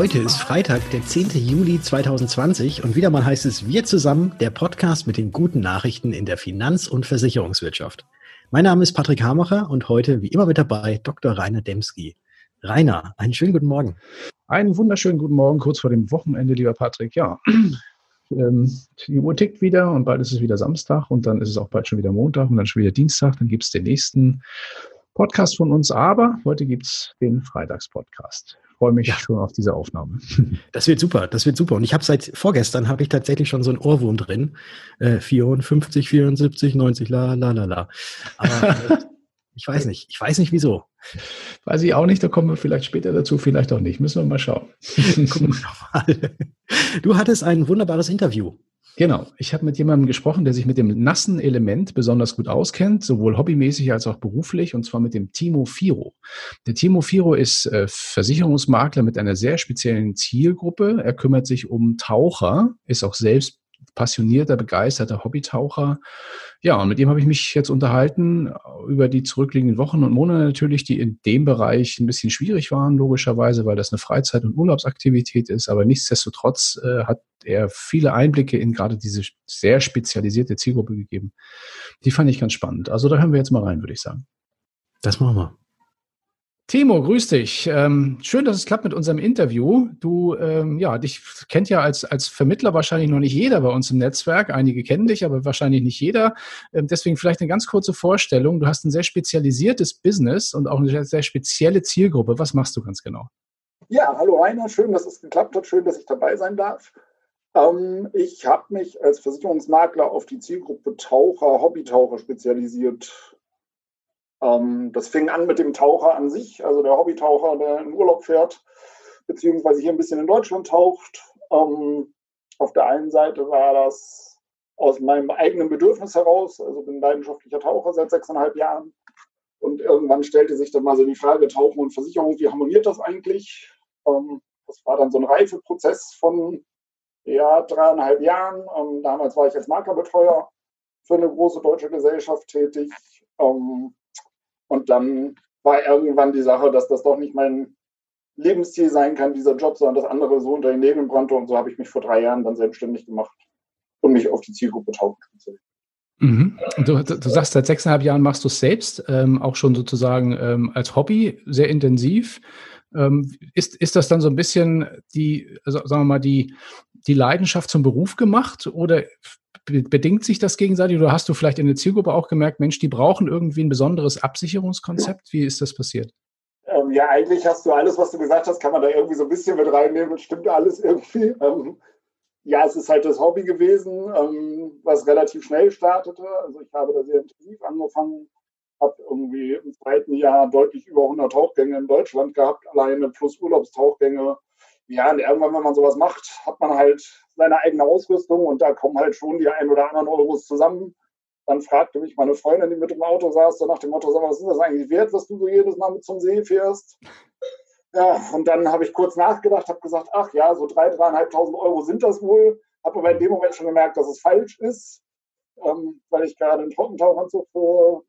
Heute ist Freitag, der 10. Juli 2020 und wieder mal heißt es Wir zusammen, der Podcast mit den guten Nachrichten in der Finanz- und Versicherungswirtschaft. Mein Name ist Patrick Hamacher und heute wie immer mit dabei Dr. Rainer Demski. Rainer, einen schönen guten Morgen. Einen wunderschönen guten Morgen, kurz vor dem Wochenende, lieber Patrick. Ja, ähm, die Uhr tickt wieder und bald ist es wieder Samstag und dann ist es auch bald schon wieder Montag und dann schon wieder Dienstag. Dann gibt es den nächsten Podcast von uns, aber heute gibt es den Freitagspodcast freue mich ja. schon auf diese Aufnahme. Das wird super, das wird super. Und ich habe seit vorgestern habe ich tatsächlich schon so einen Ohrwurm drin. Äh, 54, 74, 90, la la la la. Aber äh, ich weiß nicht, ich weiß nicht wieso. Weiß ich auch nicht, da kommen wir vielleicht später dazu, vielleicht auch nicht. Müssen wir mal schauen. Gucken wir mal. Du hattest ein wunderbares Interview. Genau. Ich habe mit jemandem gesprochen, der sich mit dem nassen Element besonders gut auskennt, sowohl hobbymäßig als auch beruflich, und zwar mit dem Timo Firo. Der Timo Firo ist äh, Versicherungsmakler mit einer sehr speziellen Zielgruppe. Er kümmert sich um Taucher, ist auch selbst passionierter, begeisterter Hobbytaucher. Ja, und mit ihm habe ich mich jetzt unterhalten über die zurückliegenden Wochen und Monate natürlich, die in dem Bereich ein bisschen schwierig waren, logischerweise, weil das eine Freizeit- und Urlaubsaktivität ist. Aber nichtsdestotrotz äh, hat er viele Einblicke in gerade diese sehr spezialisierte Zielgruppe gegeben. Die fand ich ganz spannend. Also da hören wir jetzt mal rein, würde ich sagen. Das machen wir. Timo, grüß dich. Ähm, schön, dass es klappt mit unserem Interview. Du, ähm, ja, dich kennt ja als, als Vermittler wahrscheinlich noch nicht jeder bei uns im Netzwerk. Einige kennen dich, aber wahrscheinlich nicht jeder. Ähm, deswegen vielleicht eine ganz kurze Vorstellung. Du hast ein sehr spezialisiertes Business und auch eine sehr spezielle Zielgruppe. Was machst du ganz genau? Ja, hallo Rainer. Schön, dass es geklappt hat. Schön, dass ich dabei sein darf. Ähm, ich habe mich als Versicherungsmakler auf die Zielgruppe Taucher, Hobbytaucher spezialisiert ähm, das fing an mit dem Taucher an sich, also der Hobbytaucher, der in Urlaub fährt, beziehungsweise hier ein bisschen in Deutschland taucht. Ähm, auf der einen Seite war das aus meinem eigenen Bedürfnis heraus, also bin leidenschaftlicher Taucher seit sechseinhalb Jahren. Und irgendwann stellte sich dann mal so die Frage, Tauchen und Versicherung, wie harmoniert das eigentlich? Ähm, das war dann so ein Reifeprozess von ja, dreieinhalb Jahren. Ähm, damals war ich als Maklerbetreuer für eine große deutsche Gesellschaft tätig. Ähm, und dann war irgendwann die Sache, dass das doch nicht mein Lebensziel sein kann, dieser Job, sondern das andere so unter den Nägeln brannte. Und so habe ich mich vor drei Jahren dann selbstständig gemacht und mich auf die Zielgruppe tauchen spezialisiert. Mhm. Du, du, sagst, seit sechseinhalb Jahren machst du es selbst, ähm, auch schon sozusagen ähm, als Hobby, sehr intensiv. Ähm, ist, ist das dann so ein bisschen die, also sagen wir mal, die, die Leidenschaft zum Beruf gemacht oder bedingt sich das gegenseitig oder hast du vielleicht in der Zielgruppe auch gemerkt, Mensch, die brauchen irgendwie ein besonderes Absicherungskonzept? Wie ist das passiert? Ähm, ja, eigentlich hast du alles, was du gesagt hast, kann man da irgendwie so ein bisschen mit reinnehmen. Stimmt alles irgendwie. Ähm, ja, es ist halt das Hobby gewesen, ähm, was relativ schnell startete. Also ich habe da sehr intensiv angefangen, habe irgendwie im zweiten Jahr deutlich über 100 Tauchgänge in Deutschland gehabt, alleine plus Urlaubstauchgänge ja, und irgendwann, wenn man sowas macht, hat man halt seine eigene Ausrüstung und da kommen halt schon die ein oder anderen Euros zusammen. Dann fragte mich meine Freundin, die mit dem Auto saß, so nach dem Motto, was ist das eigentlich wert, was du so jedes Mal mit zum See fährst? Ja, und dann habe ich kurz nachgedacht, habe gesagt, ach ja, so drei, dreieinhalbtausend Euro sind das wohl. Habe aber in dem Moment schon gemerkt, dass es falsch ist, ähm, weil ich gerade einen Trockentauchanzug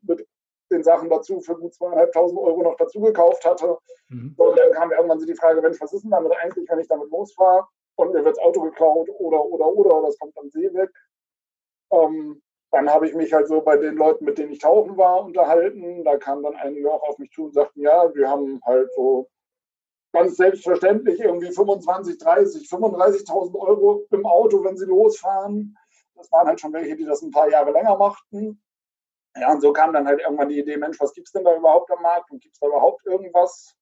mit den Sachen dazu für gut zweieinhalbtausend Euro noch dazu gekauft hatte. Mhm. So, und dann kam irgendwann so die Frage, Mensch, was ist denn damit eigentlich, wenn ich damit losfahre und mir wird das Auto geklaut oder, oder, oder, oder es kommt am See weg. Ähm, dann habe ich mich halt so bei den Leuten, mit denen ich tauchen war, unterhalten. Da kamen dann einige auch auf mich zu und sagten, ja, wir haben halt so ganz selbstverständlich irgendwie 25, 30, 35.000 Euro im Auto, wenn sie losfahren. Das waren halt schon welche, die das ein paar Jahre länger machten. Ja, und so kam dann halt irgendwann die Idee, Mensch, was gibt es denn da überhaupt am Markt und gibt es da überhaupt irgendwas?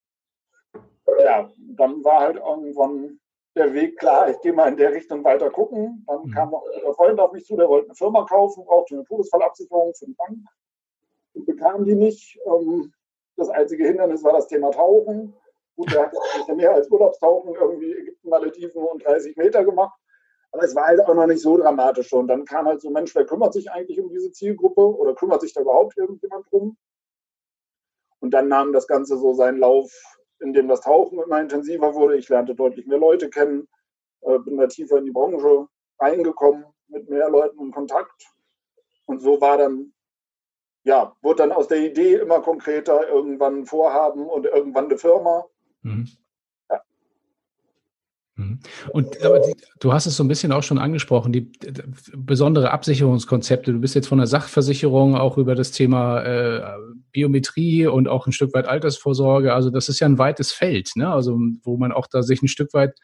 Ja, dann war halt irgendwann der Weg klar, ich gehe mal in der Richtung weiter gucken. Dann mhm. kam noch ein Freund auf mich zu, der wollte eine Firma kaufen, brauchte eine Todesfallabsicherung für die Bank und bekam die nicht. Ähm, das einzige Hindernis war das Thema Tauchen. Gut, der hat mehr als Urlaubstauchen irgendwie Ägypten, Malediven und 30 Meter gemacht. Aber es war halt auch noch nicht so dramatisch. Und dann kam halt so, Mensch, wer kümmert sich eigentlich um diese Zielgruppe oder kümmert sich da überhaupt irgendjemand drum? Und dann nahm das Ganze so seinen Lauf, in dem das Tauchen immer intensiver wurde. Ich lernte deutlich mehr Leute kennen, äh, bin da tiefer in die Branche reingekommen, mit mehr Leuten in Kontakt. Und so war dann, ja, wurde dann aus der Idee immer konkreter, irgendwann ein Vorhaben und irgendwann eine Firma. Mhm. Mhm. Und aber die, du hast es so ein bisschen auch schon angesprochen, die, die, besondere Absicherungskonzepte. Du bist jetzt von der Sachversicherung auch über das Thema äh, Biometrie und auch ein Stück weit Altersvorsorge. Also das ist ja ein weites Feld, ne? Also wo man auch da sich ein Stück weit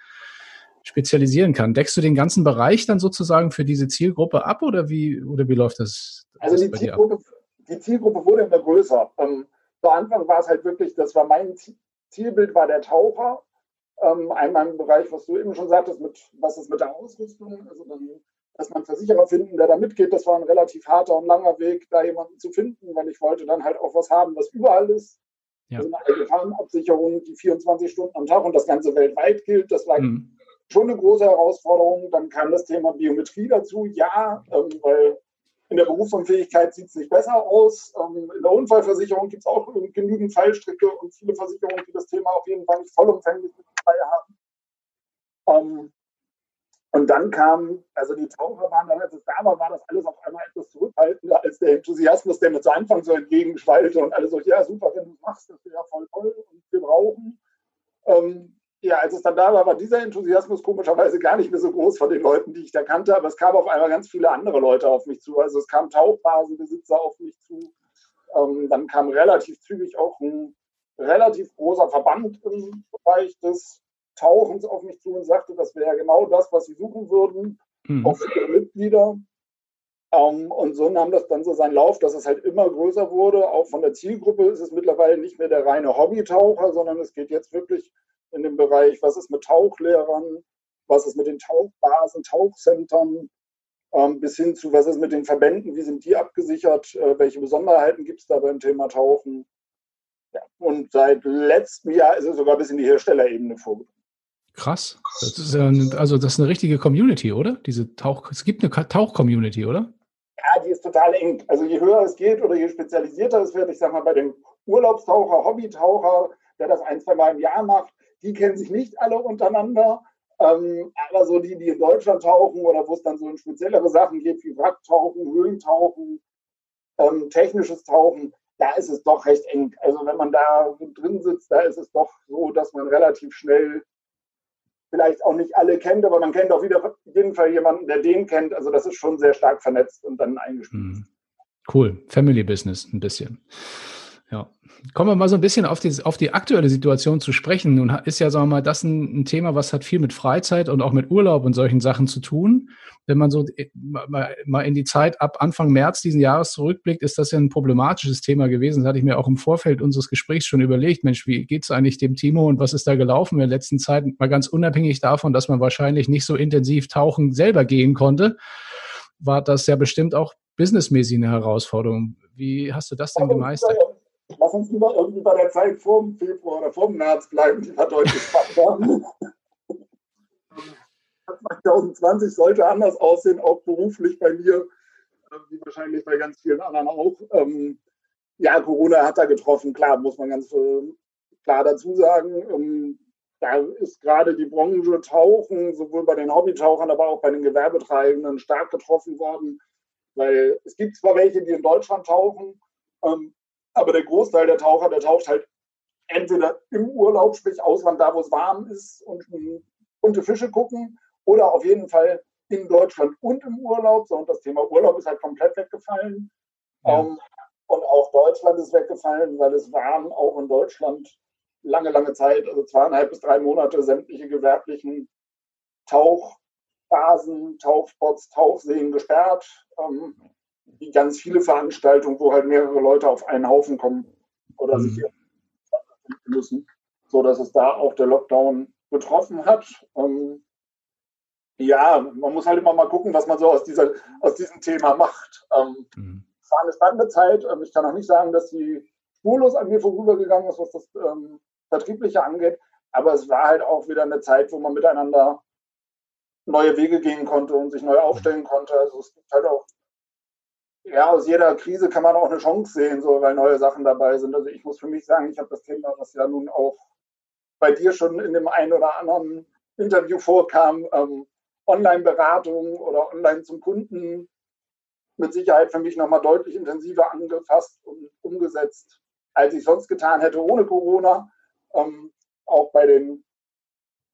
spezialisieren kann. Deckst du den ganzen Bereich dann sozusagen für diese Zielgruppe ab oder wie oder wie läuft das? Also die Zielgruppe, die Zielgruppe wurde immer größer. Ähm, zu Anfang war es halt wirklich, das war mein Zielbild, war der Taucher ähm, einmal im Bereich, was du eben schon sagtest, mit, was ist mit der Ausrüstung, also dann, dass man Versicherer finden, der da mitgeht, das war ein relativ harter und langer Weg, da jemanden zu finden, weil ich wollte dann halt auch was haben, was überall ist. Ja. Also eine Gefahrenabsicherung, die 24 Stunden am Tag und das Ganze weltweit gilt, das war mhm. schon eine große Herausforderung. Dann kam das Thema Biometrie dazu, ja, ähm, weil in der Berufsunfähigkeit sieht es nicht besser aus. Ähm, in der Unfallversicherung gibt es auch genügend Fallstricke und viele Versicherungen, die das Thema auf jeden Fall nicht vollumfänglich mit dabei haben. Ähm, und dann kam, also die Taucher waren dann, als es da war, war das alles auf einmal etwas zurückhaltender als der Enthusiasmus, der mir zu Anfang so entgegenschwallte und alle so, ja super, wenn du es machst, das wäre ja voll toll und wir brauchen. Ähm, ja, als es dann da war, war dieser Enthusiasmus komischerweise gar nicht mehr so groß von den Leuten, die ich da kannte, aber es kamen auf einmal ganz viele andere Leute auf mich zu. Also es kamen Tauchbasenbesitzer auf mich zu. Ähm, dann kam relativ zügig auch ein relativ großer Verband im Bereich des Tauchens auf mich zu und sagte, das wäre genau das, was sie suchen würden, mhm. auch für ihre Mitglieder. Ähm, und so nahm das dann so seinen Lauf, dass es halt immer größer wurde. Auch von der Zielgruppe ist es mittlerweile nicht mehr der reine Hobbytaucher, sondern es geht jetzt wirklich in dem Bereich, was ist mit Tauchlehrern, was ist mit den Tauchbasen, Tauchcentern, ähm, bis hin zu, was ist mit den Verbänden, wie sind die abgesichert, äh, welche Besonderheiten gibt es da beim Thema Tauchen. Und seit letztem Jahr ist es sogar bis in die Herstellerebene vorgedrungen. Krass. Das ist also das ist eine richtige Community, oder? Diese Tauch, es gibt eine Tauch-Community, oder? Ja, die ist total eng. Also je höher es geht oder je spezialisierter es wird, ich sag mal, bei dem Urlaubstaucher, Hobbytaucher, der das ein, zwei Mal im Jahr macht, die kennen sich nicht alle untereinander. Ähm, aber so die, die in Deutschland tauchen oder wo es dann so in speziellere Sachen geht, wie Wracktauchen, Höhlentauchen, ähm, technisches Tauchen, da ist es doch recht eng. Also wenn man da drin sitzt, da ist es doch so, dass man relativ schnell vielleicht auch nicht alle kennt, aber man kennt auf jeden Fall jemanden, der den kennt. Also das ist schon sehr stark vernetzt und dann eingespielt. Mhm. Cool. Family Business ein bisschen. Ja. Kommen wir mal so ein bisschen auf die, auf die aktuelle Situation zu sprechen. Nun ist ja, sagen wir mal, das ein, ein, Thema, was hat viel mit Freizeit und auch mit Urlaub und solchen Sachen zu tun. Wenn man so äh, mal, mal in die Zeit ab Anfang März diesen Jahres zurückblickt, ist das ja ein problematisches Thema gewesen. Das hatte ich mir auch im Vorfeld unseres Gesprächs schon überlegt. Mensch, wie geht es eigentlich dem Timo und was ist da gelaufen in der letzten Zeit? Mal ganz unabhängig davon, dass man wahrscheinlich nicht so intensiv tauchen selber gehen konnte, war das ja bestimmt auch businessmäßig eine Herausforderung. Wie hast du das denn gemeistert? Uns irgendwie bei der Zeit vor dem Februar oder vor dem März bleiben, die wir deutlich spannender. 2020 sollte anders aussehen, auch beruflich bei mir, äh, wie wahrscheinlich bei ganz vielen anderen auch. Ähm, ja, Corona hat da getroffen, klar, muss man ganz äh, klar dazu sagen. Ähm, da ist gerade die Branche Tauchen, sowohl bei den Hobbytauchern, aber auch bei den Gewerbetreibenden stark getroffen worden, weil es gibt zwar welche, die in Deutschland tauchen, ähm, aber der Großteil der Taucher, der taucht halt entweder im Urlaub, sprich Ausland, da wo es warm ist und bunte Fische gucken, oder auf jeden Fall in Deutschland und im Urlaub. So, und das Thema Urlaub ist halt komplett weggefallen. Ja. Um, ähm, und auch Deutschland ist weggefallen, weil es waren auch in Deutschland lange, lange Zeit, also zweieinhalb bis drei Monate, sämtliche gewerblichen Tauchbasen, Tauchspots, Tauchseen gesperrt. Ähm, wie ganz viele Veranstaltungen, wo halt mehrere Leute auf einen Haufen kommen oder mhm. sich hier müssen, so dass es da auch der Lockdown betroffen hat. Ähm, ja, man muss halt immer mal gucken, was man so aus, dieser, aus diesem Thema macht. Ähm, mhm. Es war eine spannende Zeit. Ähm, ich kann auch nicht sagen, dass sie spurlos an mir vorübergegangen ist, was das ähm, Vertriebliche angeht. Aber es war halt auch wieder eine Zeit, wo man miteinander neue Wege gehen konnte und sich neu aufstellen konnte. Also es gibt halt auch ja, aus jeder Krise kann man auch eine Chance sehen, so, weil neue Sachen dabei sind. Also ich muss für mich sagen, ich habe das Thema, was ja nun auch bei dir schon in dem einen oder anderen Interview vorkam, ähm, Online-Beratung oder Online zum Kunden mit Sicherheit für mich nochmal deutlich intensiver angefasst und umgesetzt, als ich sonst getan hätte ohne Corona. Ähm, auch bei den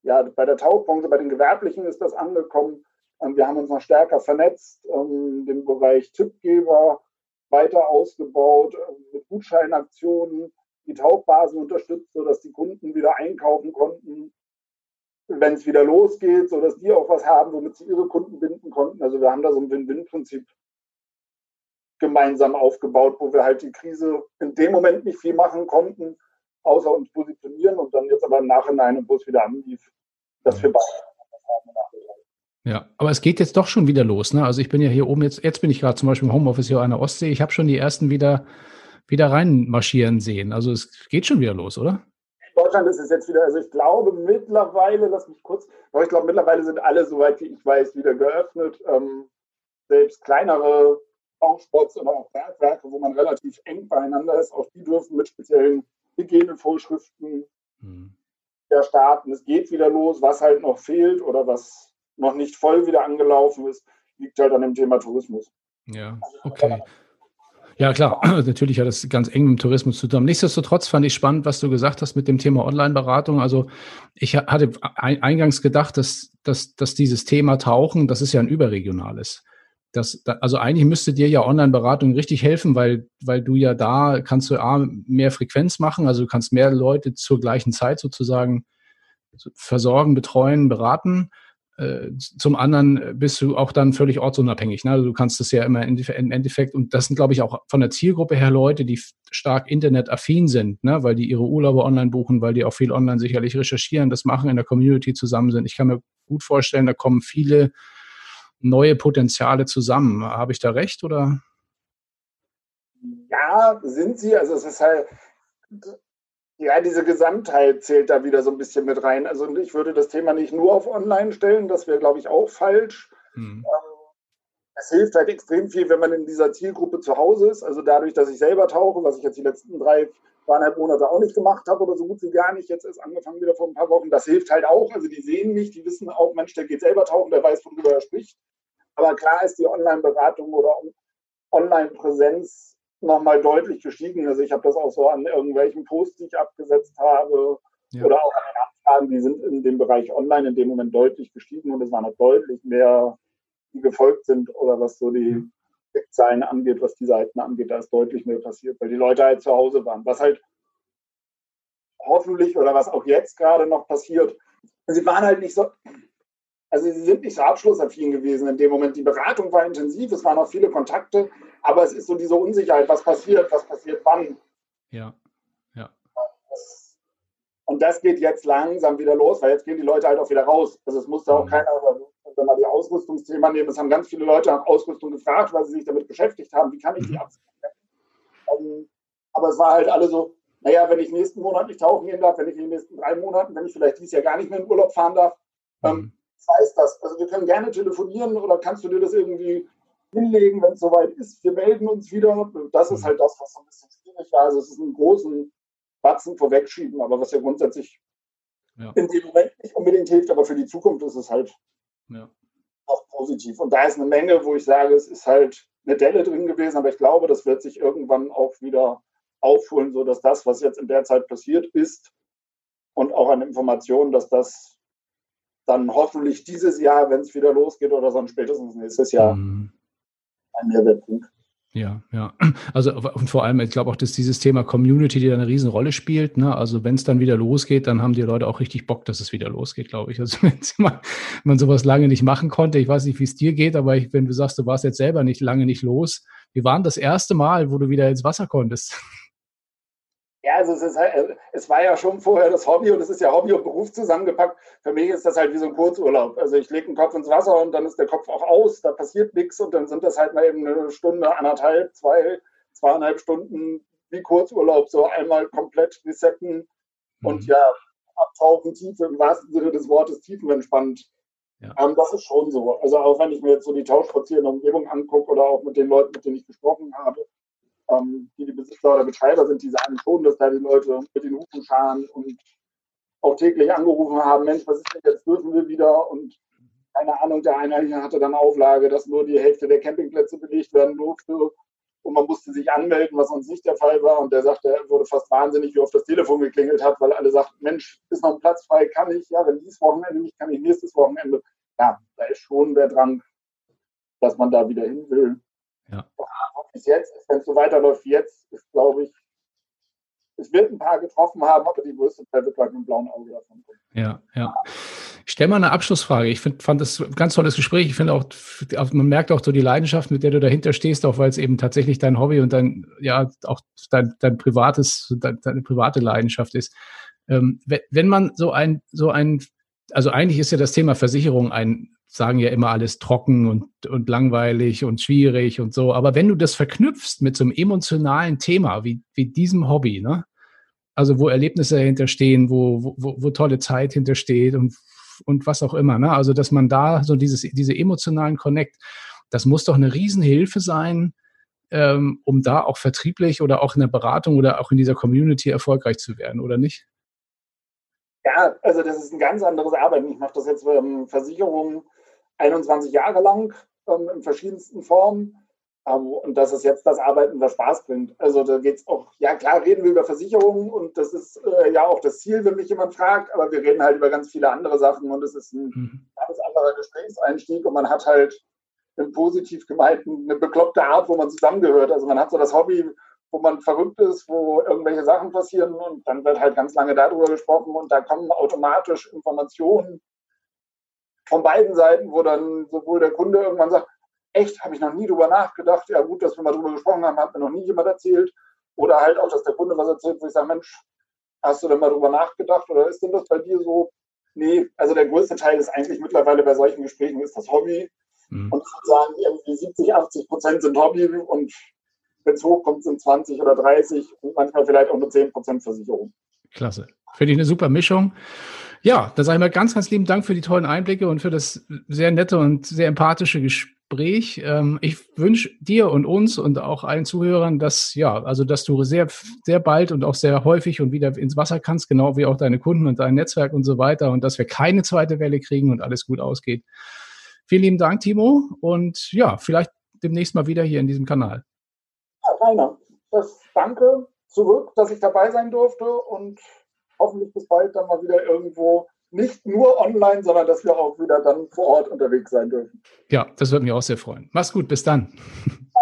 ja, bei der Tauchbranche, bei den Gewerblichen ist das angekommen. Ähm, wir haben uns noch stärker vernetzt, ähm, den Bereich Tippgeber weiter ausgebaut, äh, mit Gutscheinaktionen, die Tauchbasen unterstützt, sodass die Kunden wieder einkaufen konnten, wenn es wieder losgeht, sodass die auch was haben, womit sie ihre Kunden binden konnten. Also wir haben da so ein Win-Win-Prinzip gemeinsam aufgebaut, wo wir halt die Krise in dem Moment nicht viel machen konnten, außer uns positionieren und dann jetzt aber im Nachhinein, wo es wieder anlief, dass wir beide ja, aber es geht jetzt doch schon wieder los. Ne? Also ich bin ja hier oben jetzt, jetzt bin ich gerade zum Beispiel im Homeoffice hier an der Ostsee. Ich habe schon die ersten wieder, wieder reinmarschieren sehen. Also es geht schon wieder los, oder? In Deutschland ist es jetzt wieder, also ich glaube mittlerweile, lass mich kurz, aber ich glaube mittlerweile sind alle, soweit wie ich weiß, wieder geöffnet. Ähm, selbst kleinere Bauspots oder auch Bergwerke, wo man relativ eng beieinander ist, auch die dürfen mit speziellen Hygienevorschriften hm. ja starten. Es geht wieder los, was halt noch fehlt oder was noch nicht voll wieder angelaufen ist, liegt halt an dem Thema Tourismus. Ja, okay. Ja, klar, natürlich hat das ganz eng mit dem Tourismus zu tun. Nichtsdestotrotz fand ich spannend, was du gesagt hast mit dem Thema Online-Beratung. Also ich hatte eingangs gedacht, dass, dass, dass dieses Thema Tauchen, das ist ja ein überregionales. Das, also eigentlich müsste dir ja Online-Beratung richtig helfen, weil, weil du ja da kannst du A, mehr Frequenz machen, also du kannst mehr Leute zur gleichen Zeit sozusagen versorgen, betreuen, beraten. Äh, zum anderen bist du auch dann völlig ortsunabhängig. Ne? Also du kannst das ja immer im Endeffekt, und das sind, glaube ich, auch von der Zielgruppe her Leute, die stark internetaffin sind, ne? weil die ihre Urlaube online buchen, weil die auch viel online sicherlich recherchieren, das machen, in der Community zusammen sind. Ich kann mir gut vorstellen, da kommen viele neue Potenziale zusammen. Habe ich da recht oder? Ja, sind sie. Also es ist halt, ja, diese Gesamtheit zählt da wieder so ein bisschen mit rein. Also ich würde das Thema nicht nur auf Online stellen, das wäre, glaube ich, auch falsch. Mhm. Es hilft halt extrem viel, wenn man in dieser Zielgruppe zu Hause ist. Also dadurch, dass ich selber tauche, was ich jetzt die letzten drei, zweieinhalb Monate auch nicht gemacht habe oder so gut wie gar nicht, jetzt ist angefangen wieder vor ein paar Wochen, das hilft halt auch. Also die sehen mich, die wissen auch, Mensch, der geht selber tauchen, der weiß, worüber er spricht. Aber klar ist die Online-Beratung oder Online-Präsenz nochmal deutlich gestiegen. Also ich habe das auch so an irgendwelchen Posts, die ich abgesetzt habe ja. oder auch an den Anfragen, die sind in dem Bereich online in dem Moment deutlich gestiegen und es waren noch deutlich mehr, die gefolgt sind oder was so die Zahlen angeht, was die Seiten angeht, da ist deutlich mehr passiert, weil die Leute halt zu Hause waren. Was halt hoffentlich oder was auch jetzt gerade noch passiert, sie waren halt nicht so, also sie sind nicht so abschlussaffin gewesen in dem Moment. Die Beratung war intensiv, es waren auch viele Kontakte, aber es ist so diese Unsicherheit, was passiert, was passiert wann. Ja, ja. Und das geht jetzt langsam wieder los, weil jetzt gehen die Leute halt auch wieder raus. Also es musste auch mhm. keiner, wenn wir die Ausrüstungsthema nehmen, es haben ganz viele Leute nach Ausrüstung gefragt, weil sie sich damit beschäftigt haben, wie kann ich die mhm. absichern. Ähm, aber es war halt alle so, naja, wenn ich nächsten Monat nicht tauchen gehen darf, wenn ich in den nächsten drei Monaten, wenn ich vielleicht dieses Jahr gar nicht mehr in Urlaub fahren darf, ähm, mhm heißt das? Also wir können gerne telefonieren oder kannst du dir das irgendwie hinlegen, wenn es soweit ist. Wir melden uns wieder. Das ist mhm. halt das, was so ein bisschen schwierig war. Also es ist einen großen Batzen vorwegschieben, aber was ja grundsätzlich ja. in dem Moment nicht unbedingt hilft, aber für die Zukunft ist es halt ja. auch positiv. Und da ist eine Menge, wo ich sage, es ist halt eine Delle drin gewesen, aber ich glaube, das wird sich irgendwann auch wieder aufholen, sodass das, was jetzt in der Zeit passiert ist und auch an Informationen, dass das dann hoffentlich dieses Jahr, wenn es wieder losgeht oder sonst spätestens nächstes Jahr mhm. ein Mehrwertpunkt. Ja, ja. Also und vor allem, ich glaube auch, dass dieses Thema Community, die da eine Riesenrolle spielt. Ne? Also wenn es dann wieder losgeht, dann haben die Leute auch richtig Bock, dass es wieder losgeht, glaube ich. Also wenn man, sowas lange nicht machen konnte, ich weiß nicht, wie es dir geht, aber ich, wenn du sagst, du warst jetzt selber nicht lange nicht los, wie war denn das erste Mal, wo du wieder ins Wasser konntest? Ja, also es, ist halt, äh, es war ja schon vorher das Hobby und es ist ja Hobby und Beruf zusammengepackt. Für mich ist das halt wie so ein Kurzurlaub. Also ich lege den Kopf ins Wasser und dann ist der Kopf auch aus, da passiert nichts und dann sind das halt mal eben eine Stunde, anderthalb, zwei, zweieinhalb Stunden wie Kurzurlaub, so einmal komplett resetten mhm. und ja, abtauchen, Tiefe, im wahrsten Sinne des Wortes tiefenentspannt. Ja. Ähm, das ist schon so. Also auch wenn ich mir jetzt so die tauschspazierende Umgebung angucke oder auch mit den Leuten, mit denen ich gesprochen habe, ähm, die die Besitzer oder Betreiber sind, die sagen schon, dass da die Leute mit den Hufen scharen und auch täglich angerufen haben, Mensch, was ist denn jetzt, dürfen wir wieder? Und keine Ahnung, der eine hatte dann Auflage, dass nur die Hälfte der Campingplätze belegt werden durfte. und man musste sich anmelden, was sonst nicht der Fall war. Und der sagte, er wurde fast wahnsinnig, wie oft das Telefon geklingelt hat, weil alle sagten, Mensch, ist noch ein Platz frei, kann ich, ja, wenn dieses Wochenende nicht, kann ich nächstes Wochenende. Ja, da ist schon der Drang, dass man da wieder hin will. Ja. Bis jetzt, wenn es so weiterläuft wie jetzt, ist, glaube ich, es wird ein paar getroffen haben, aber die größte Teil wird halt mit einem blauen Auge davon kommen. Ja, ja. Ich stelle mal eine Abschlussfrage. Ich find, fand das ein ganz tolles Gespräch. Ich finde auch, man merkt auch so die Leidenschaft, mit der du dahinter stehst, auch weil es eben tatsächlich dein Hobby und dein, ja, auch dein, dein privates, dein, deine private Leidenschaft ist. Ähm, wenn man so ein, so ein, also eigentlich ist ja das Thema Versicherung ein, sagen ja immer alles trocken und, und langweilig und schwierig und so. Aber wenn du das verknüpfst mit so einem emotionalen Thema wie, wie diesem Hobby, ne? Also wo Erlebnisse dahinter stehen, wo, wo, wo tolle Zeit hintersteht und, und was auch immer. Ne? Also dass man da so dieses, diese emotionalen Connect, das muss doch eine Riesenhilfe sein, ähm, um da auch vertrieblich oder auch in der Beratung oder auch in dieser Community erfolgreich zu werden, oder nicht? Ja, also das ist ein ganz anderes Arbeiten. Ich mache das jetzt ähm, Versicherungen 21 Jahre lang ähm, in verschiedensten Formen. Ähm, und das ist jetzt das Arbeiten, das Spaß bringt. Also da geht es auch, ja klar, reden wir über Versicherungen und das ist äh, ja auch das Ziel, wenn mich jemand fragt, aber wir reden halt über ganz viele andere Sachen und es ist ein mhm. ganz anderer Gesprächseinstieg und man hat halt im positiv gemeinten eine bekloppte Art, wo man zusammengehört. Also man hat so das Hobby, wo man verrückt ist, wo irgendwelche Sachen passieren und dann wird halt ganz lange darüber gesprochen und da kommen automatisch Informationen von beiden Seiten, wo dann sowohl der Kunde irgendwann sagt, echt, habe ich noch nie drüber nachgedacht. Ja, gut, dass wir mal drüber gesprochen haben, hat mir noch nie jemand erzählt. Oder halt auch, dass der Kunde was erzählt, wo ich sage, Mensch, hast du denn mal drüber nachgedacht oder ist denn das bei dir so? Nee, also der größte Teil ist eigentlich mittlerweile bei solchen Gesprächen ist das Hobby. Mhm. Und ich würde sagen, irgendwie 70, 80 Prozent sind Hobby und wenn es hochkommt, sind 20 oder 30 und manchmal vielleicht auch nur 10 Prozent Versicherung. Klasse. Finde ich eine super Mischung. Ja, dann sage ich mal ganz, ganz lieben Dank für die tollen Einblicke und für das sehr nette und sehr empathische Gespräch. Ähm, ich wünsche dir und uns und auch allen Zuhörern, dass ja, also dass du sehr, sehr bald und auch sehr häufig und wieder ins Wasser kannst, genau wie auch deine Kunden und dein Netzwerk und so weiter und dass wir keine zweite Welle kriegen und alles gut ausgeht. Vielen lieben Dank, Timo, und ja, vielleicht demnächst mal wieder hier in diesem Kanal. Ja, Rainer, das danke zurück, dass ich dabei sein durfte und hoffentlich bis bald dann mal wieder irgendwo nicht nur online, sondern dass wir auch wieder dann vor Ort unterwegs sein dürfen. Ja, das würde mich auch sehr freuen. Mach's gut, bis dann.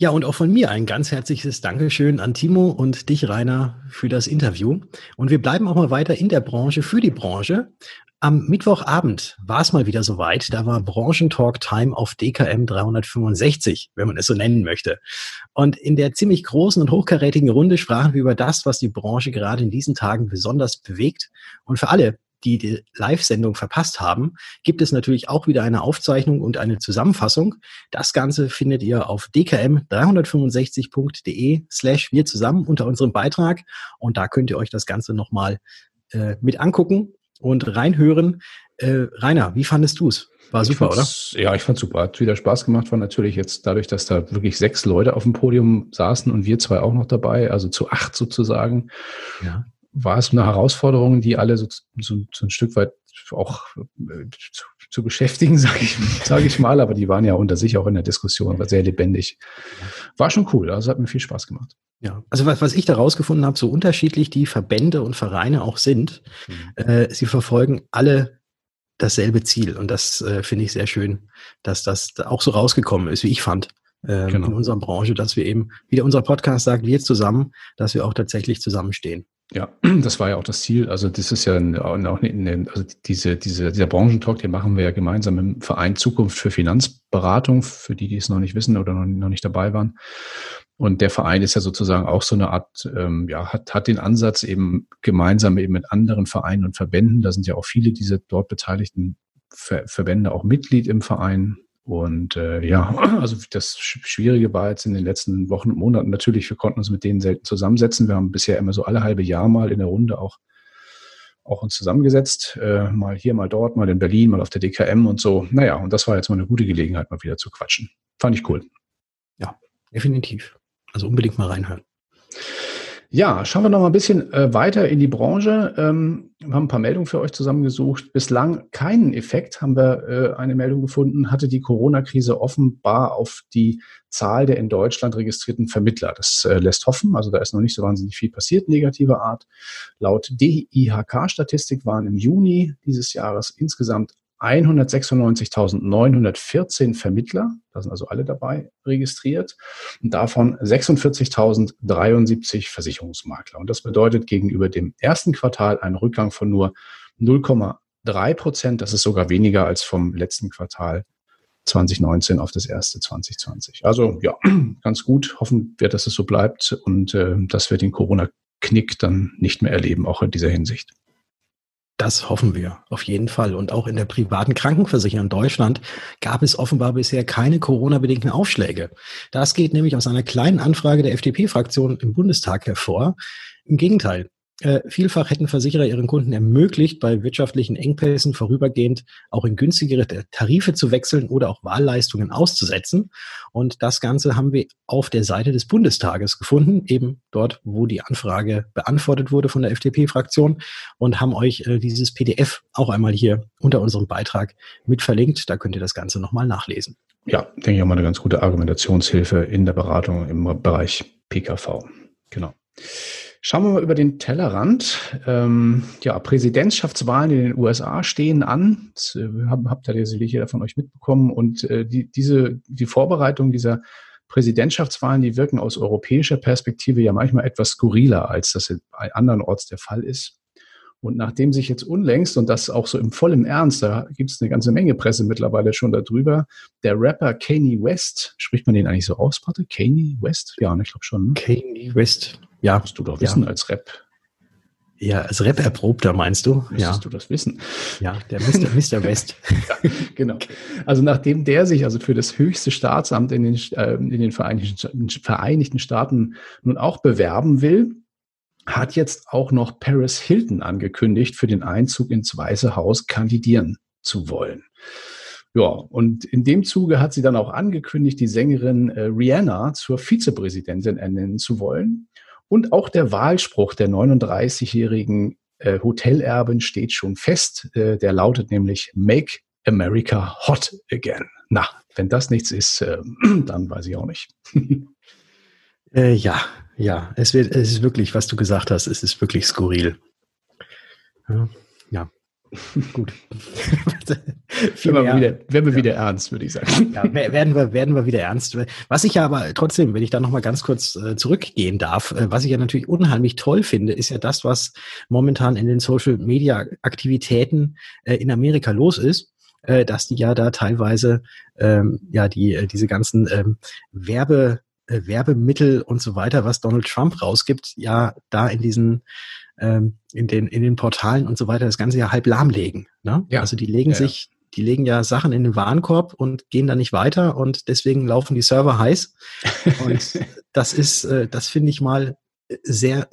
Ja, und auch von mir ein ganz herzliches Dankeschön an Timo und dich, Rainer, für das Interview. Und wir bleiben auch mal weiter in der Branche für die Branche. Am Mittwochabend war es mal wieder soweit. Da war Branchentalk Time auf DKM 365, wenn man es so nennen möchte. Und in der ziemlich großen und hochkarätigen Runde sprachen wir über das, was die Branche gerade in diesen Tagen besonders bewegt. Und für alle, die die Live-Sendung verpasst haben, gibt es natürlich auch wieder eine Aufzeichnung und eine Zusammenfassung. Das Ganze findet ihr auf dkm365.de slash wir zusammen unter unserem Beitrag. Und da könnt ihr euch das Ganze nochmal äh, mit angucken und reinhören. Äh, Rainer, wie fandest du es? War super, oder? Ja, ich fand super. Hat wieder Spaß gemacht. War natürlich jetzt dadurch, dass da wirklich sechs Leute auf dem Podium saßen und wir zwei auch noch dabei, also zu acht sozusagen. Ja. War es eine Herausforderung, die alle so, so, so ein Stück weit auch äh, zu, zu, beschäftigen, sage ich, sag ich mal, aber die waren ja unter sich auch in der Diskussion, war sehr lebendig. War schon cool, also hat mir viel Spaß gemacht. Ja, also was, was ich da rausgefunden habe, so unterschiedlich die Verbände und Vereine auch sind, mhm. äh, sie verfolgen alle dasselbe Ziel. Und das äh, finde ich sehr schön, dass das auch so rausgekommen ist, wie ich fand, äh, genau. in unserer Branche, dass wir eben, wie der unser Podcast sagt, wir zusammen, dass wir auch tatsächlich zusammenstehen. Ja, das war ja auch das Ziel. Also das ist ja auch eine, also diese, diese, dieser Branchentalk, den machen wir ja gemeinsam im Verein Zukunft für Finanzberatung, für die, die es noch nicht wissen oder noch, noch nicht dabei waren. Und der Verein ist ja sozusagen auch so eine Art, ähm, ja, hat, hat den Ansatz eben gemeinsam eben mit anderen Vereinen und Verbänden, da sind ja auch viele dieser dort beteiligten Ver Verbände auch Mitglied im Verein. Und äh, ja, also das Schwierige war jetzt in den letzten Wochen und Monaten natürlich, wir konnten uns mit denen selten zusammensetzen. Wir haben bisher immer so alle halbe Jahr mal in der Runde auch, auch uns zusammengesetzt. Äh, mal hier, mal dort, mal in Berlin, mal auf der DKM und so. Naja, und das war jetzt mal eine gute Gelegenheit, mal wieder zu quatschen. Fand ich cool. Ja, definitiv. Also unbedingt mal reinhören. Ja, schauen wir noch mal ein bisschen äh, weiter in die Branche. Ähm, wir haben ein paar Meldungen für euch zusammengesucht. Bislang keinen Effekt haben wir äh, eine Meldung gefunden, hatte die Corona-Krise offenbar auf die Zahl der in Deutschland registrierten Vermittler. Das äh, lässt hoffen. Also da ist noch nicht so wahnsinnig viel passiert, negativer Art. Laut DIHK-Statistik waren im Juni dieses Jahres insgesamt 196.914 Vermittler, da sind also alle dabei, registriert und davon 46.073 Versicherungsmakler. Und das bedeutet gegenüber dem ersten Quartal einen Rückgang von nur 0,3 Prozent. Das ist sogar weniger als vom letzten Quartal 2019 auf das erste 2020. Also ja, ganz gut. Hoffen wir, dass es so bleibt und äh, dass wir den Corona-Knick dann nicht mehr erleben, auch in dieser Hinsicht. Das hoffen wir auf jeden Fall. Und auch in der privaten Krankenversicherung Deutschland gab es offenbar bisher keine Corona-bedingten Aufschläge. Das geht nämlich aus einer kleinen Anfrage der FDP-Fraktion im Bundestag hervor. Im Gegenteil, äh, vielfach hätten Versicherer ihren Kunden ermöglicht, bei wirtschaftlichen Engpässen vorübergehend auch in günstigere Tarife zu wechseln oder auch Wahlleistungen auszusetzen. Und das Ganze haben wir auf der Seite des Bundestages gefunden, eben dort, wo die Anfrage beantwortet wurde von der FDP-Fraktion und haben euch äh, dieses PDF auch einmal hier unter unserem Beitrag mit verlinkt. Da könnt ihr das Ganze nochmal nachlesen. Ja, denke ich auch mal eine ganz gute Argumentationshilfe in der Beratung im Bereich PKV. Genau. Schauen wir mal über den Tellerrand. Ähm, ja, Präsidentschaftswahlen in den USA stehen an. Das äh, habt ihr sicherlich jeder von euch mitbekommen. Und äh, die, diese, die Vorbereitung dieser Präsidentschaftswahlen, die wirken aus europäischer Perspektive ja manchmal etwas skurriler, als das andernorts der Fall ist. Und nachdem sich jetzt unlängst, und das auch so im vollen Ernst, da gibt es eine ganze Menge Presse mittlerweile schon darüber, der Rapper Kanye West, spricht man den eigentlich so aus, Patte? Kanye West? Ja, ich glaube schon. Ne? Kanye West. Ja. Musst du doch wissen ja. als Rap. Ja, als Rap-Erprobter meinst du? Müsstest ja. du das wissen? Ja, der Mr. Mr. West. ja, genau. Also nachdem der sich also für das höchste Staatsamt in den, äh, in den Vereinigten, Vereinigten Staaten nun auch bewerben will, hat jetzt auch noch Paris Hilton angekündigt, für den Einzug ins Weiße Haus kandidieren zu wollen. Ja, und in dem Zuge hat sie dann auch angekündigt, die Sängerin äh, Rihanna zur Vizepräsidentin ernennen zu wollen. Und auch der Wahlspruch der 39-jährigen äh, Hotelerbin steht schon fest. Äh, der lautet nämlich Make America Hot Again. Na, wenn das nichts ist, äh, dann weiß ich auch nicht. Äh, ja, ja, es, wird, es ist wirklich, was du gesagt hast, es ist wirklich skurril. Ja, ja. gut. Werden wir, wieder, werden wir ja. wieder ernst, würde ich sagen. Ja, werden wir, werden wir wieder ernst. Was ich ja aber trotzdem, wenn ich da nochmal ganz kurz äh, zurückgehen darf, äh, was ich ja natürlich unheimlich toll finde, ist ja das, was momentan in den Social Media Aktivitäten äh, in Amerika los ist äh, dass die ja da teilweise ähm, ja die äh, diese ganzen ähm, Werbe äh, Werbemittel und so weiter, was Donald Trump rausgibt, ja da in diesen ähm, in den in den Portalen und so weiter das ganze ja halb lahmlegen. Ne? Ja. Also die legen ja, sich, die legen ja Sachen in den Warenkorb und gehen da nicht weiter und deswegen laufen die Server heiß. Und das ist, äh, das finde ich mal sehr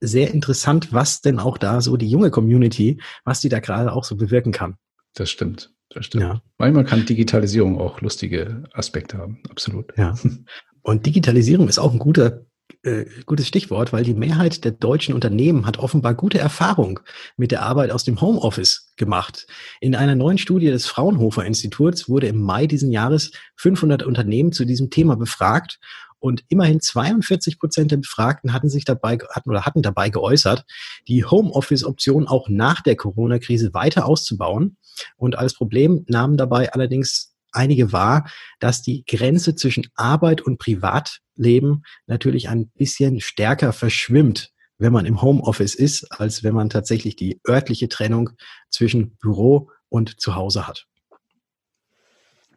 sehr interessant, was denn auch da so die junge Community, was die da gerade auch so bewirken kann. Das stimmt. Das stimmt. Ja. Manchmal kann Digitalisierung auch lustige Aspekte haben. Absolut. Ja. Und Digitalisierung ist auch ein guter äh, gutes Stichwort, weil die Mehrheit der deutschen Unternehmen hat offenbar gute Erfahrung mit der Arbeit aus dem Homeoffice gemacht. In einer neuen Studie des Fraunhofer Instituts wurde im Mai diesen Jahres 500 Unternehmen zu diesem Thema befragt und immerhin 42 Prozent der Befragten hatten sich dabei hatten oder hatten dabei geäußert, die Homeoffice-Option auch nach der Corona-Krise weiter auszubauen. Und als Problem nahmen dabei allerdings einige wahr, dass die Grenze zwischen Arbeit und Privatleben natürlich ein bisschen stärker verschwimmt, wenn man im Homeoffice ist, als wenn man tatsächlich die örtliche Trennung zwischen Büro und Zuhause hat.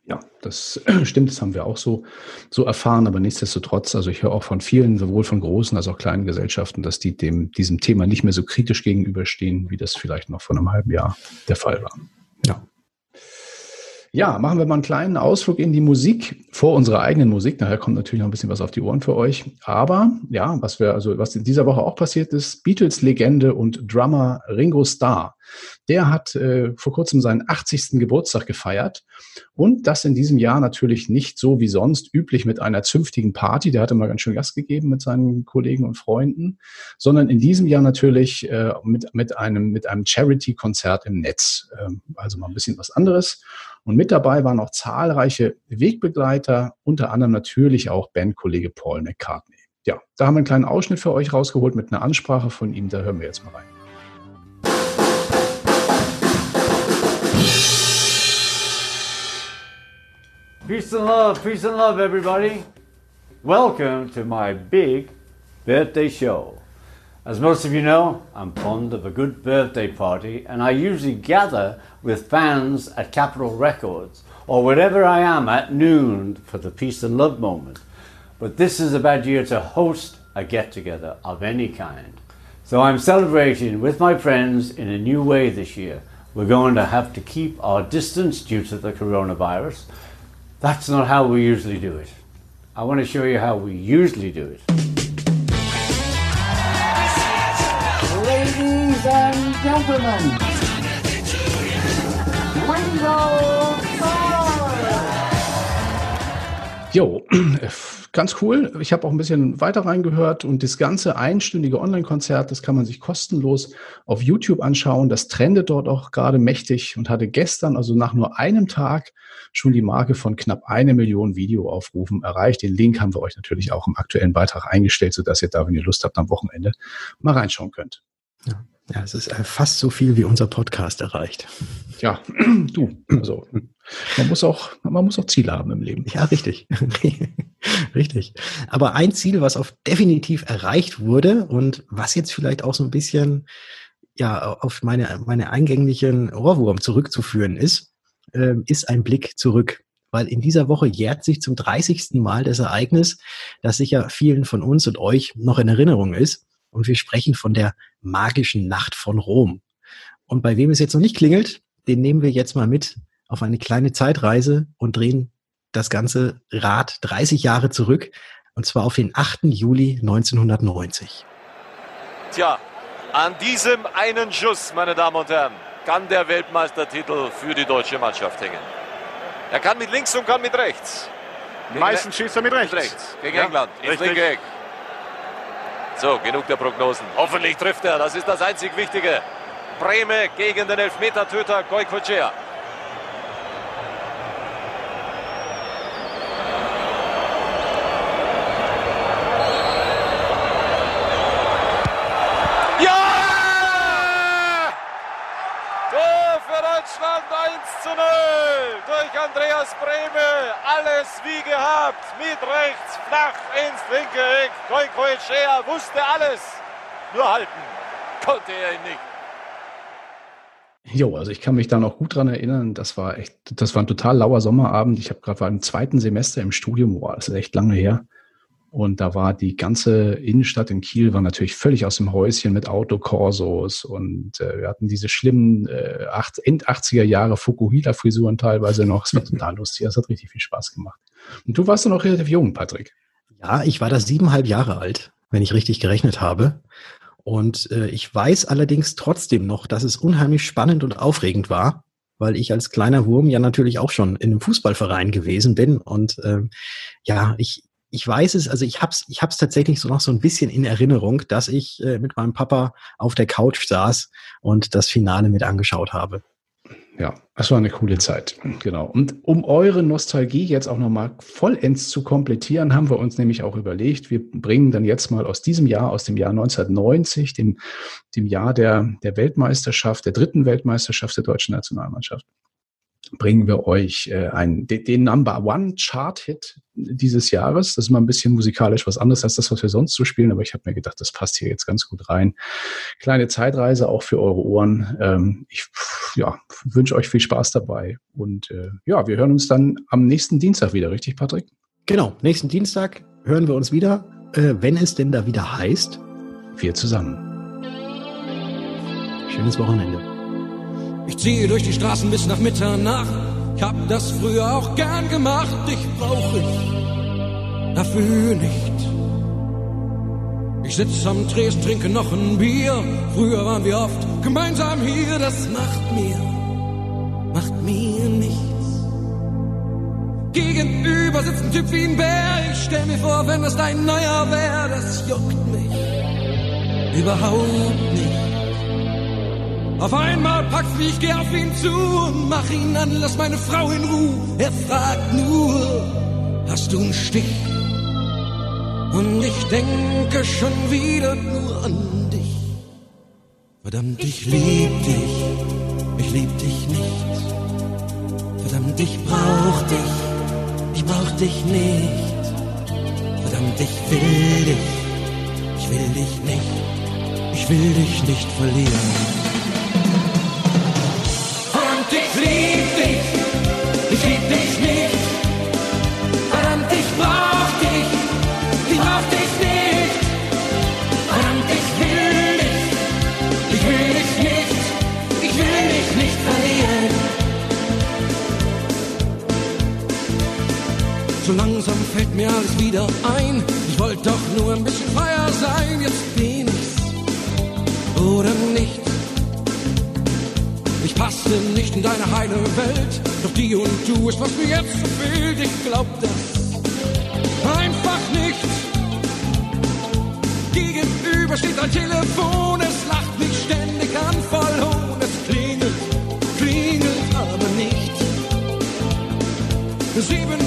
Ja, das stimmt, das haben wir auch so, so erfahren, aber nichtsdestotrotz, also ich höre auch von vielen, sowohl von großen als auch kleinen Gesellschaften, dass die dem, diesem Thema nicht mehr so kritisch gegenüberstehen, wie das vielleicht noch vor einem halben Jahr der Fall war. Ja. Machen wir mal einen kleinen Ausflug in die Musik vor unserer eigenen Musik. Nachher kommt natürlich noch ein bisschen was auf die Ohren für euch. Aber ja, was wir, also was in dieser Woche auch passiert ist, Beatles-Legende und Drummer Ringo Starr. Der hat äh, vor kurzem seinen 80. Geburtstag gefeiert und das in diesem Jahr natürlich nicht so wie sonst üblich mit einer zünftigen Party. Der hatte mal ganz schön Gast gegeben mit seinen Kollegen und Freunden, sondern in diesem Jahr natürlich äh, mit, mit einem, mit einem Charity-Konzert im Netz. Ähm, also mal ein bisschen was anderes. Und mit dabei waren auch zahlreiche Wegbegleiter, unter anderem natürlich auch Bandkollege Paul McCartney. Ja, da haben wir einen kleinen Ausschnitt für euch rausgeholt mit einer Ansprache von ihm. Da hören wir jetzt mal rein. Peace and love, peace and love, everybody. Welcome to my big birthday show. As most of you know, I'm fond of a good birthday party, and I usually gather with fans at Capitol Records or wherever I am at noon for the peace and love moment. But this is a bad year to host a get together of any kind. So I'm celebrating with my friends in a new way this year. We're going to have to keep our distance due to the coronavirus. That's not how we usually do it. I want to show you how we usually do it. Ladies and gentlemen, Ringo Jo, ganz cool. Ich habe auch ein bisschen weiter reingehört und das ganze einstündige Online-Konzert, das kann man sich kostenlos auf YouTube anschauen. Das trendet dort auch gerade mächtig und hatte gestern, also nach nur einem Tag, schon die Marke von knapp eine Million Videoaufrufen erreicht. Den Link haben wir euch natürlich auch im aktuellen Beitrag eingestellt, sodass ihr da, wenn ihr Lust habt, am Wochenende mal reinschauen könnt. Ja. Ja, es ist äh, fast so viel wie unser Podcast erreicht. Ja, du, also man muss auch, man muss auch Ziele haben im Leben. Ja, richtig. richtig. Aber ein Ziel, was auf definitiv erreicht wurde und was jetzt vielleicht auch so ein bisschen ja auf meine, meine eingänglichen Ohrwurm zurückzuführen ist, äh, ist ein Blick zurück. Weil in dieser Woche jährt sich zum 30. Mal das Ereignis, das sicher vielen von uns und euch noch in Erinnerung ist. Und wir sprechen von der magischen Nacht von Rom. Und bei wem es jetzt noch nicht klingelt, den nehmen wir jetzt mal mit auf eine kleine Zeitreise und drehen das ganze Rad 30 Jahre zurück. Und zwar auf den 8. Juli 1990. Tja, an diesem einen Schuss, meine Damen und Herren, kann der Weltmeistertitel für die deutsche Mannschaft hängen. Er kann mit links und kann mit rechts. Meistens schießt er mit rechts. Mit rechts. Gegen ja, England, ins linke Eck. So, genug der Prognosen. Hoffentlich trifft er, das ist das einzig Wichtige. Breme gegen den Elfmetertöter Goikocea. Deutschland 1 zu 0 durch Andreas Breme. Alles wie gehabt. Mit rechts, flach ins linke Eck. Goikoechea wusste alles. Nur halten konnte er ihn nicht. Jo, also ich kann mich da noch gut dran erinnern. Das war echt, das war ein total lauer Sommerabend. Ich habe gerade im zweiten Semester im Studium, boah, das ist echt lange her. Und da war die ganze Innenstadt in Kiel war natürlich völlig aus dem Häuschen mit Autokorsos und äh, wir hatten diese schlimmen äh, End 80er Jahre Fukuhila-Frisuren teilweise noch. Es war total lustig, das hat richtig viel Spaß gemacht. Und du warst ja noch relativ jung, Patrick. Ja, ich war da siebeneinhalb Jahre alt, wenn ich richtig gerechnet habe. Und äh, ich weiß allerdings trotzdem noch, dass es unheimlich spannend und aufregend war, weil ich als kleiner Wurm ja natürlich auch schon in einem Fußballverein gewesen bin. Und äh, ja, ich, ich weiß es, also ich hab's, ich hab's tatsächlich so noch so ein bisschen in Erinnerung, dass ich äh, mit meinem Papa auf der Couch saß und das Finale mit angeschaut habe. Ja, es war eine coole Zeit, genau. Und um eure Nostalgie jetzt auch nochmal vollends zu komplettieren, haben wir uns nämlich auch überlegt, wir bringen dann jetzt mal aus diesem Jahr, aus dem Jahr 1990, dem, dem Jahr der, der Weltmeisterschaft, der dritten Weltmeisterschaft der deutschen Nationalmannschaft, bringen wir euch äh, einen, den, den Number One Chart Hit dieses Jahres. Das ist mal ein bisschen musikalisch was anderes als das, was wir sonst so spielen, aber ich habe mir gedacht, das passt hier jetzt ganz gut rein. Kleine Zeitreise auch für eure Ohren. Ähm, ich ja, wünsche euch viel Spaß dabei und äh, ja, wir hören uns dann am nächsten Dienstag wieder, richtig, Patrick? Genau, nächsten Dienstag hören wir uns wieder, äh, wenn es denn da wieder heißt. Wir zusammen. Schönes Wochenende. Ich ziehe durch die Straßen bis nach Mitternacht Ich hab das früher auch gern gemacht, dich brauch ich dafür nicht. Ich sitz am Tresen, trinke noch ein Bier. Früher waren wir oft gemeinsam hier, das macht mir, macht mir nichts. Gegenüber sitzt ein Typ wie ein Bär. Ich stell mir vor, wenn das dein neuer wär, das juckt mich überhaupt nicht. Auf einmal packt mich, geh auf ihn zu und mach ihn an, lass meine Frau in Ruhe. Er fragt nur, hast du einen Stich? Und ich denke schon wieder nur an dich. Verdammt, ich lieb dich, ich lieb dich nicht. Verdammt, ich brauch dich, ich brauch dich nicht. Verdammt, ich will dich, ich will dich nicht, ich will dich nicht verlieren. wieder ein. Ich wollte doch nur ein bisschen freier sein, jetzt bin ich's oder nicht. Ich passe nicht in deine heile Welt, doch die und du ist, was mir jetzt so fehlt. Ich glaub das einfach nicht. Gegenüber steht ein Telefon, es lacht mich ständig an, voll Hohn. Es klingelt, klingelt aber nicht. Sieben